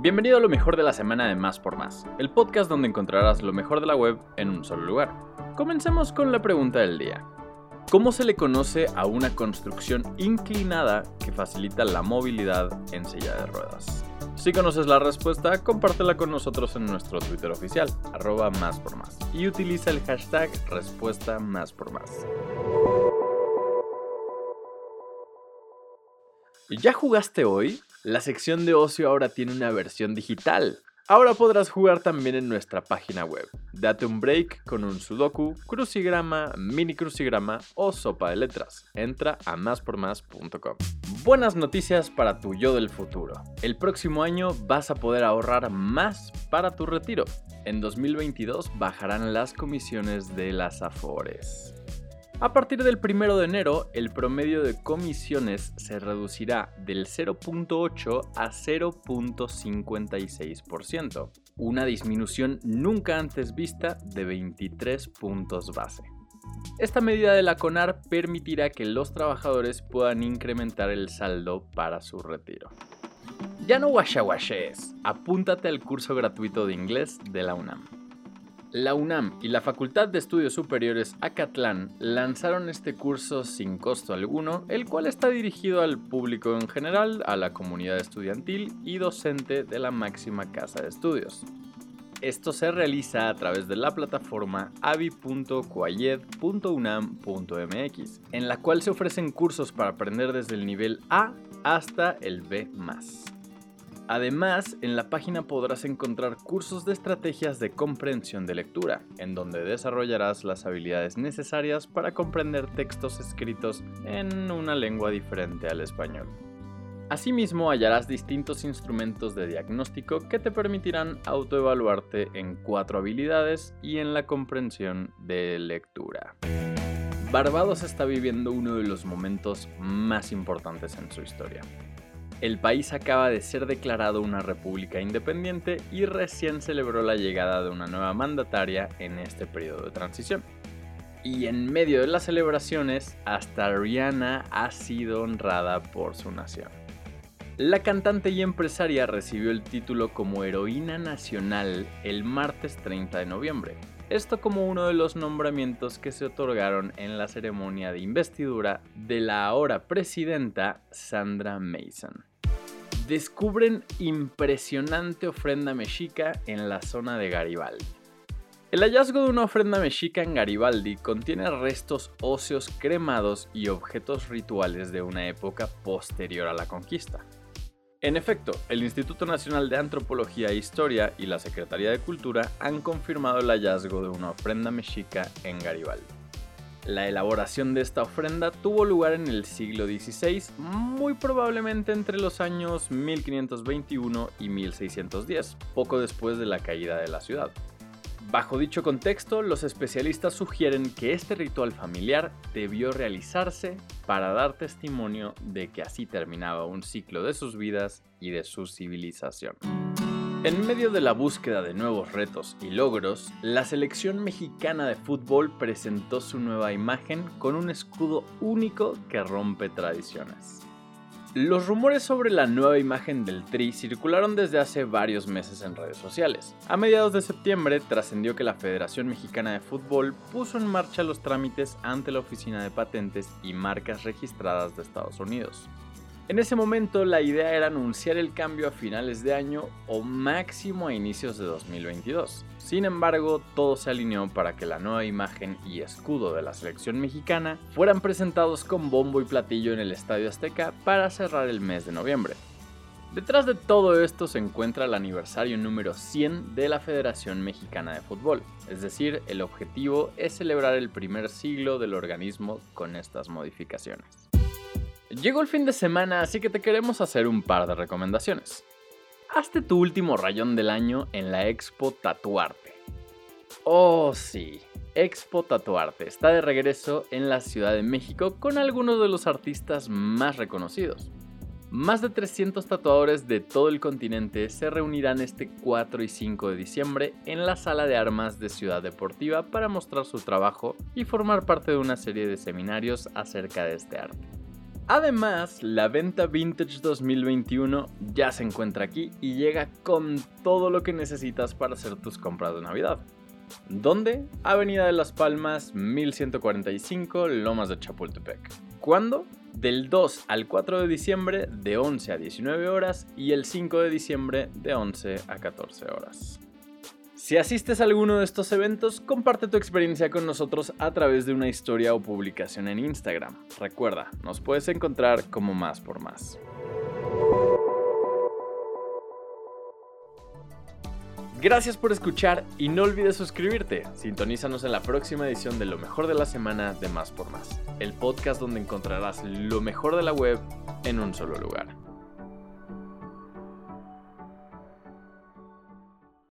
Bienvenido a lo mejor de la semana de Más por Más, el podcast donde encontrarás lo mejor de la web en un solo lugar. Comencemos con la pregunta del día. ¿Cómo se le conoce a una construcción inclinada que facilita la movilidad en silla de ruedas? Si conoces la respuesta, compártela con nosotros en nuestro Twitter oficial, arroba más por más, y utiliza el hashtag respuesta más por más. ¿Ya jugaste hoy? La sección de ocio ahora tiene una versión digital. Ahora podrás jugar también en nuestra página web. Date un break con un sudoku, crucigrama, mini crucigrama o sopa de letras. Entra a máspormás.com. Buenas noticias para tu yo del futuro. El próximo año vas a poder ahorrar más para tu retiro. En 2022 bajarán las comisiones de las Afores. A partir del 1 de enero, el promedio de comisiones se reducirá del 0.8 a 0.56%, una disminución nunca antes vista de 23 puntos base. Esta medida de la CONAR permitirá que los trabajadores puedan incrementar el saldo para su retiro. Ya no guachaguaches, apúntate al curso gratuito de inglés de la UNAM. La UNAM y la Facultad de Estudios Superiores Acatlán lanzaron este curso sin costo alguno, el cual está dirigido al público en general, a la comunidad estudiantil y docente de la máxima casa de estudios. Esto se realiza a través de la plataforma avi.coayed.unam.mx, en la cual se ofrecen cursos para aprender desde el nivel A hasta el B. Además, en la página podrás encontrar cursos de estrategias de comprensión de lectura, en donde desarrollarás las habilidades necesarias para comprender textos escritos en una lengua diferente al español. Asimismo, hallarás distintos instrumentos de diagnóstico que te permitirán autoevaluarte en cuatro habilidades y en la comprensión de lectura. Barbados está viviendo uno de los momentos más importantes en su historia. El país acaba de ser declarado una república independiente y recién celebró la llegada de una nueva mandataria en este periodo de transición. Y en medio de las celebraciones, hasta Rihanna ha sido honrada por su nación. La cantante y empresaria recibió el título como heroína nacional el martes 30 de noviembre, esto como uno de los nombramientos que se otorgaron en la ceremonia de investidura de la ahora presidenta Sandra Mason. Descubren impresionante ofrenda mexica en la zona de Garibaldi. El hallazgo de una ofrenda mexica en Garibaldi contiene restos óseos cremados y objetos rituales de una época posterior a la conquista. En efecto, el Instituto Nacional de Antropología e Historia y la Secretaría de Cultura han confirmado el hallazgo de una ofrenda mexica en Garibaldi. La elaboración de esta ofrenda tuvo lugar en el siglo XVI, muy probablemente entre los años 1521 y 1610, poco después de la caída de la ciudad. Bajo dicho contexto, los especialistas sugieren que este ritual familiar debió realizarse para dar testimonio de que así terminaba un ciclo de sus vidas y de su civilización. En medio de la búsqueda de nuevos retos y logros, la selección mexicana de fútbol presentó su nueva imagen con un escudo único que rompe tradiciones. Los rumores sobre la nueva imagen del Tri circularon desde hace varios meses en redes sociales. A mediados de septiembre trascendió que la Federación Mexicana de Fútbol puso en marcha los trámites ante la Oficina de Patentes y Marcas Registradas de Estados Unidos. En ese momento la idea era anunciar el cambio a finales de año o máximo a inicios de 2022. Sin embargo, todo se alineó para que la nueva imagen y escudo de la selección mexicana fueran presentados con bombo y platillo en el Estadio Azteca para cerrar el mes de noviembre. Detrás de todo esto se encuentra el aniversario número 100 de la Federación Mexicana de Fútbol, es decir, el objetivo es celebrar el primer siglo del organismo con estas modificaciones. Llegó el fin de semana, así que te queremos hacer un par de recomendaciones. Hazte tu último rayón del año en la Expo Tatuarte. Oh sí, Expo Tatuarte está de regreso en la Ciudad de México con algunos de los artistas más reconocidos. Más de 300 tatuadores de todo el continente se reunirán este 4 y 5 de diciembre en la sala de armas de Ciudad Deportiva para mostrar su trabajo y formar parte de una serie de seminarios acerca de este arte. Además, la venta Vintage 2021 ya se encuentra aquí y llega con todo lo que necesitas para hacer tus compras de Navidad. ¿Dónde? Avenida de Las Palmas, 1145, Lomas de Chapultepec. ¿Cuándo? Del 2 al 4 de diciembre de 11 a 19 horas y el 5 de diciembre de 11 a 14 horas. Si asistes a alguno de estos eventos, comparte tu experiencia con nosotros a través de una historia o publicación en Instagram. Recuerda, nos puedes encontrar como más por más. Gracias por escuchar y no olvides suscribirte. Sintonízanos en la próxima edición de Lo mejor de la semana de Más por Más, el podcast donde encontrarás lo mejor de la web en un solo lugar.